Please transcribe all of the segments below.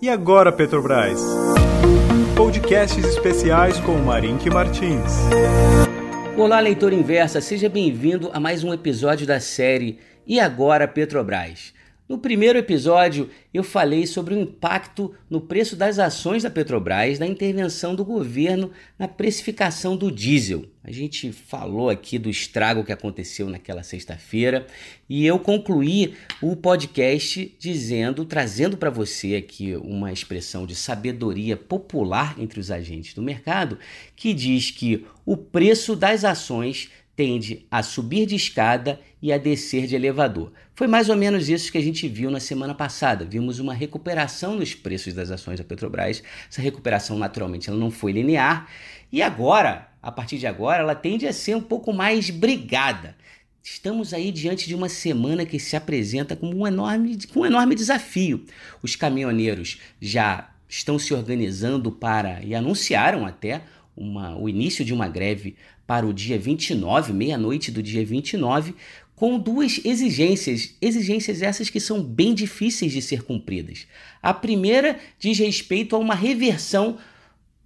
E agora, Petrobras? Podcasts especiais com Marink Martins. Olá, leitor inversa, seja bem-vindo a mais um episódio da série E agora, Petrobras? No primeiro episódio, eu falei sobre o impacto no preço das ações da Petrobras da intervenção do governo na precificação do diesel. A gente falou aqui do estrago que aconteceu naquela sexta-feira e eu concluí o podcast dizendo, trazendo para você aqui uma expressão de sabedoria popular entre os agentes do mercado, que diz que o preço das ações tende a subir de escada e a descer de elevador. Foi mais ou menos isso que a gente viu na semana passada. Vimos uma recuperação nos preços das ações da Petrobras. Essa recuperação, naturalmente, ela não foi linear. E agora, a partir de agora, ela tende a ser um pouco mais brigada. Estamos aí diante de uma semana que se apresenta como um enorme, com um enorme desafio. Os caminhoneiros já estão se organizando para, e anunciaram até, uma, o início de uma greve para o dia 29, meia-noite do dia 29, com duas exigências, exigências essas que são bem difíceis de ser cumpridas. A primeira diz respeito a uma reversão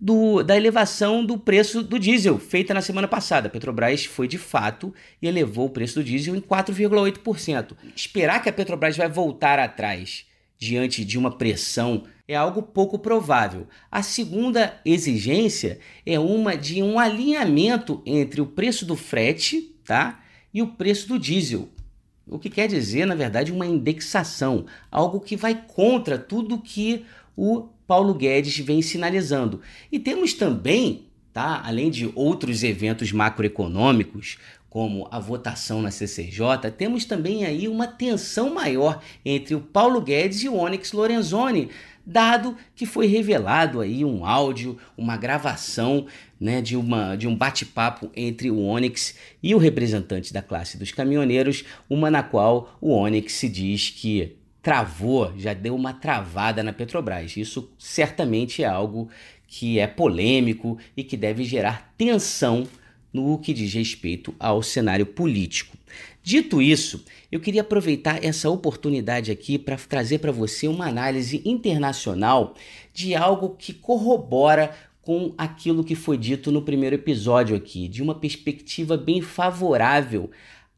do, da elevação do preço do diesel feita na semana passada. A Petrobras foi de fato e elevou o preço do diesel em 4,8%. Esperar que a Petrobras vai voltar atrás diante de uma pressão é algo pouco provável. A segunda exigência é uma de um alinhamento entre o preço do frete, tá? E o preço do diesel. O que quer dizer, na verdade, uma indexação, algo que vai contra tudo que o Paulo Guedes vem sinalizando. E temos também, tá, além de outros eventos macroeconômicos, como a votação na CCJ, temos também aí uma tensão maior entre o Paulo Guedes e o Onyx Lorenzoni, dado que foi revelado aí um áudio, uma gravação né, de, uma, de um bate-papo entre o Onyx e o representante da classe dos caminhoneiros, uma na qual o Onyx se diz que travou, já deu uma travada na Petrobras. Isso certamente é algo que é polêmico e que deve gerar tensão no que diz respeito ao cenário político. Dito isso, eu queria aproveitar essa oportunidade aqui para trazer para você uma análise internacional de algo que corrobora com aquilo que foi dito no primeiro episódio aqui, de uma perspectiva bem favorável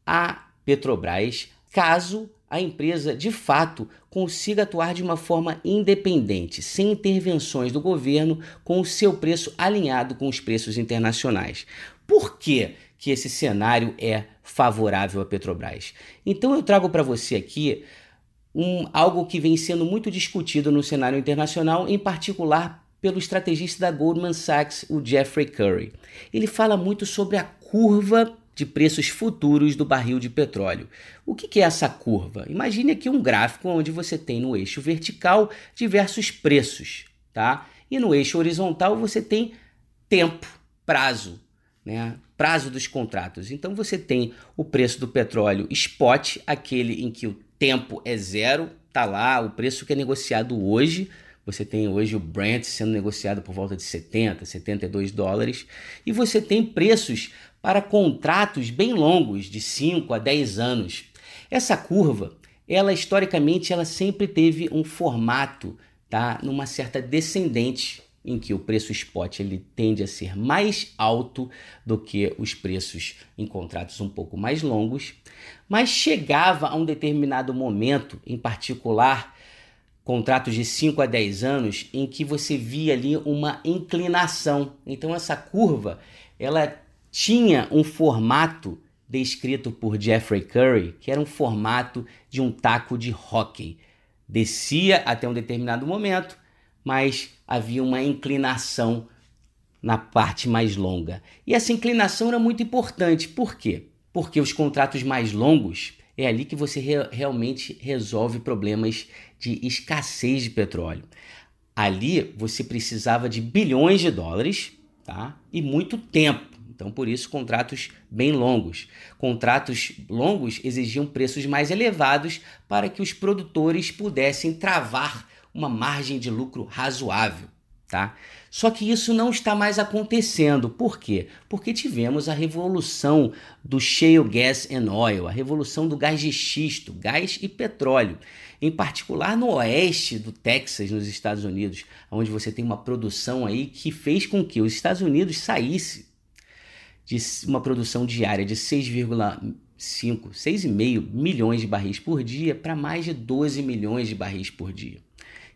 à Petrobras, caso a empresa de fato consiga atuar de uma forma independente, sem intervenções do governo, com o seu preço alinhado com os preços internacionais. Por que, que esse cenário é favorável à Petrobras? Então eu trago para você aqui um, algo que vem sendo muito discutido no cenário internacional, em particular pelo estrategista da Goldman Sachs, o Jeffrey Curry. Ele fala muito sobre a curva de preços futuros do barril de petróleo. O que é essa curva? Imagine aqui um gráfico onde você tem no eixo vertical diversos preços, tá? E no eixo horizontal você tem tempo, prazo, né? Prazo dos contratos. Então você tem o preço do petróleo spot, aquele em que o tempo é zero, tá lá o preço que é negociado hoje. Você tem hoje o Brent sendo negociado por volta de 70, 72 dólares, e você tem preços para contratos bem longos, de 5 a 10 anos. Essa curva, ela historicamente ela sempre teve um formato, tá, numa certa descendente em que o preço spot ele tende a ser mais alto do que os preços em contratos um pouco mais longos, mas chegava a um determinado momento, em particular contratos de 5 a 10 anos, em que você via ali uma inclinação. Então essa curva, ela tinha um formato descrito por Jeffrey Curry, que era um formato de um taco de hóquei. Descia até um determinado momento, mas havia uma inclinação na parte mais longa. E essa inclinação era muito importante. Por quê? Porque os contratos mais longos é ali que você re realmente resolve problemas de escassez de petróleo. Ali você precisava de bilhões de dólares tá? e muito tempo. Então, por isso, contratos bem longos. Contratos longos exigiam preços mais elevados para que os produtores pudessem travar uma margem de lucro razoável. Tá? Só que isso não está mais acontecendo. Por quê? Porque tivemos a revolução do shale gas and oil, a revolução do gás de xisto, gás e petróleo. em particular no oeste do Texas, nos Estados Unidos, onde você tem uma produção aí que fez com que os Estados Unidos saísse de uma produção diária de 6,5, 6,5 milhões de barris por dia para mais de 12 milhões de barris por dia.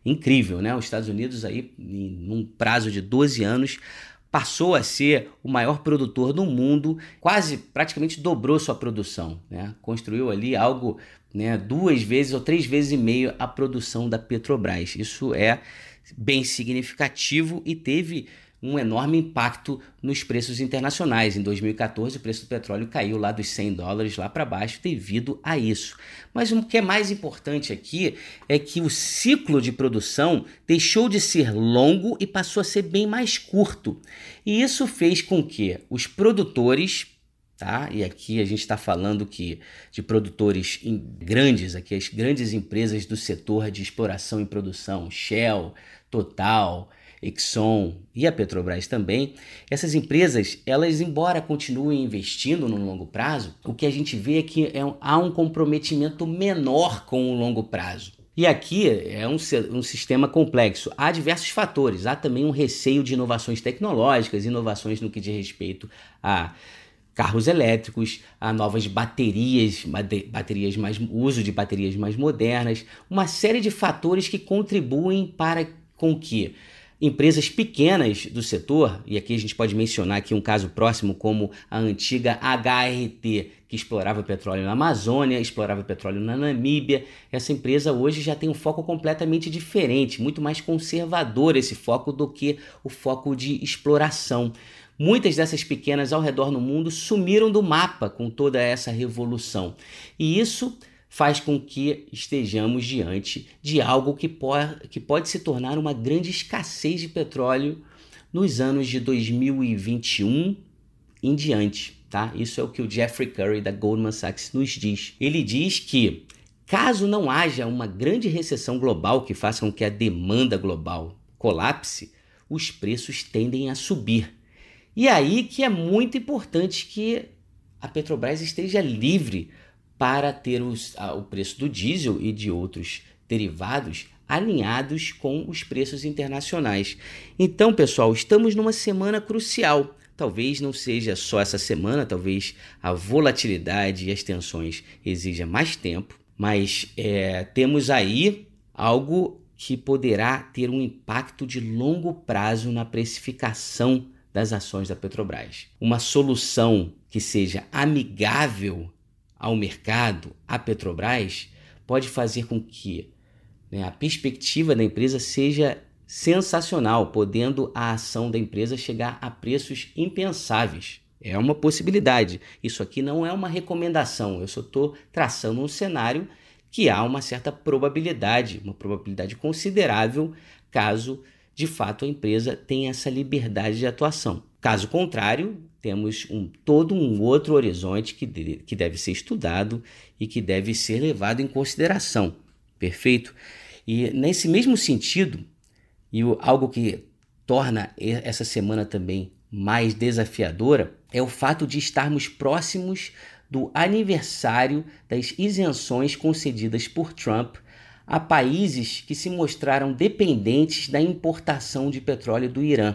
Incrível, né? Os Estados Unidos aí, em um prazo de 12 anos, passou a ser o maior produtor do mundo, quase praticamente dobrou sua produção, né? Construiu ali algo, né, duas vezes ou três vezes e meio a produção da Petrobras. Isso é bem significativo e teve um enorme impacto nos preços internacionais. Em 2014, o preço do petróleo caiu lá dos 100 dólares lá para baixo devido a isso. Mas o que é mais importante aqui é que o ciclo de produção deixou de ser longo e passou a ser bem mais curto. E isso fez com que os produtores Tá? E aqui a gente está falando que de produtores grandes, aqui as grandes empresas do setor de exploração e produção, Shell, Total, Exxon e a Petrobras também, essas empresas, elas embora continuem investindo no longo prazo, o que a gente vê é que é, há um comprometimento menor com o longo prazo. E aqui é um, um, sistema complexo. Há diversos fatores. Há também um receio de inovações tecnológicas, inovações no que diz respeito a carros elétricos, a novas baterias, baterias mais uso de baterias mais modernas, uma série de fatores que contribuem para com que Empresas pequenas do setor, e aqui a gente pode mencionar aqui um caso próximo como a antiga HRT, que explorava petróleo na Amazônia, explorava petróleo na Namíbia. Essa empresa hoje já tem um foco completamente diferente, muito mais conservador esse foco do que o foco de exploração. Muitas dessas pequenas ao redor no mundo sumiram do mapa com toda essa revolução. E isso faz com que estejamos diante de algo que, pode, que pode se tornar uma grande escassez de petróleo nos anos de 2021 em diante. Tá? Isso é o que o Jeffrey Curry da Goldman Sachs nos diz. Ele diz que caso não haja uma grande recessão global que faça com que a demanda global colapse, os preços tendem a subir. E aí que é muito importante que a Petrobras esteja livre para ter os, a, o preço do diesel e de outros derivados alinhados com os preços internacionais. Então, pessoal, estamos numa semana crucial. Talvez não seja só essa semana, talvez a volatilidade e as tensões exijam mais tempo, mas é, temos aí algo que poderá ter um impacto de longo prazo na precificação das ações da Petrobras. Uma solução que seja amigável ao mercado, à Petrobras, pode fazer com que né, a perspectiva da empresa seja sensacional, podendo a ação da empresa chegar a preços impensáveis. É uma possibilidade. Isso aqui não é uma recomendação, eu só estou traçando um cenário que há uma certa probabilidade, uma probabilidade considerável, caso de fato a empresa tenha essa liberdade de atuação. Caso contrário, temos um, todo um outro horizonte que, de, que deve ser estudado e que deve ser levado em consideração. Perfeito? E nesse mesmo sentido, e o, algo que torna essa semana também mais desafiadora é o fato de estarmos próximos do aniversário das isenções concedidas por Trump a países que se mostraram dependentes da importação de petróleo do Irã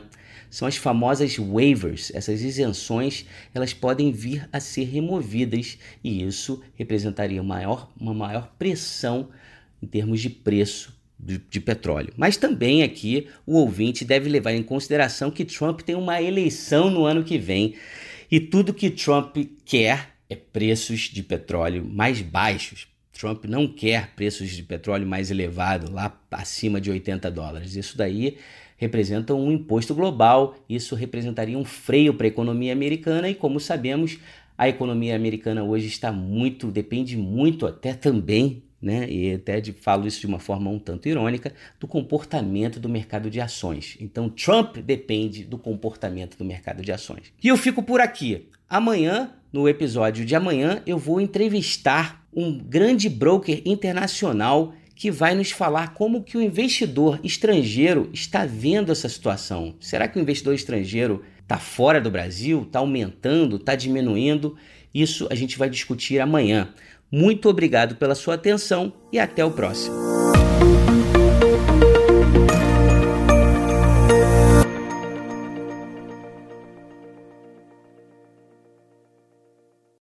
são as famosas waivers. Essas isenções elas podem vir a ser removidas e isso representaria maior, uma maior pressão em termos de preço de, de, petróleo. Mas também aqui o ouvinte deve levar em consideração que Trump tem uma eleição no ano que vem e tudo que Trump quer é preços de petróleo mais baixos. Trump não quer preços de petróleo mais elevados, lá acima de 80 dólares. Isso daí representam um imposto global, isso representaria um freio para a economia americana e como sabemos, a economia americana hoje está muito, depende muito até também, né, e até de, falo isso de uma forma um tanto irônica, do comportamento do mercado de ações. Então, Trump depende do comportamento do mercado de ações. E eu fico por aqui. Amanhã, no episódio de amanhã, eu vou entrevistar um grande broker internacional que vai nos falar como que o investidor estrangeiro está vendo essa situação. Será que o investidor estrangeiro está fora do Brasil, está aumentando, está diminuindo? Isso a gente vai discutir amanhã. Muito obrigado pela sua atenção e até o próximo.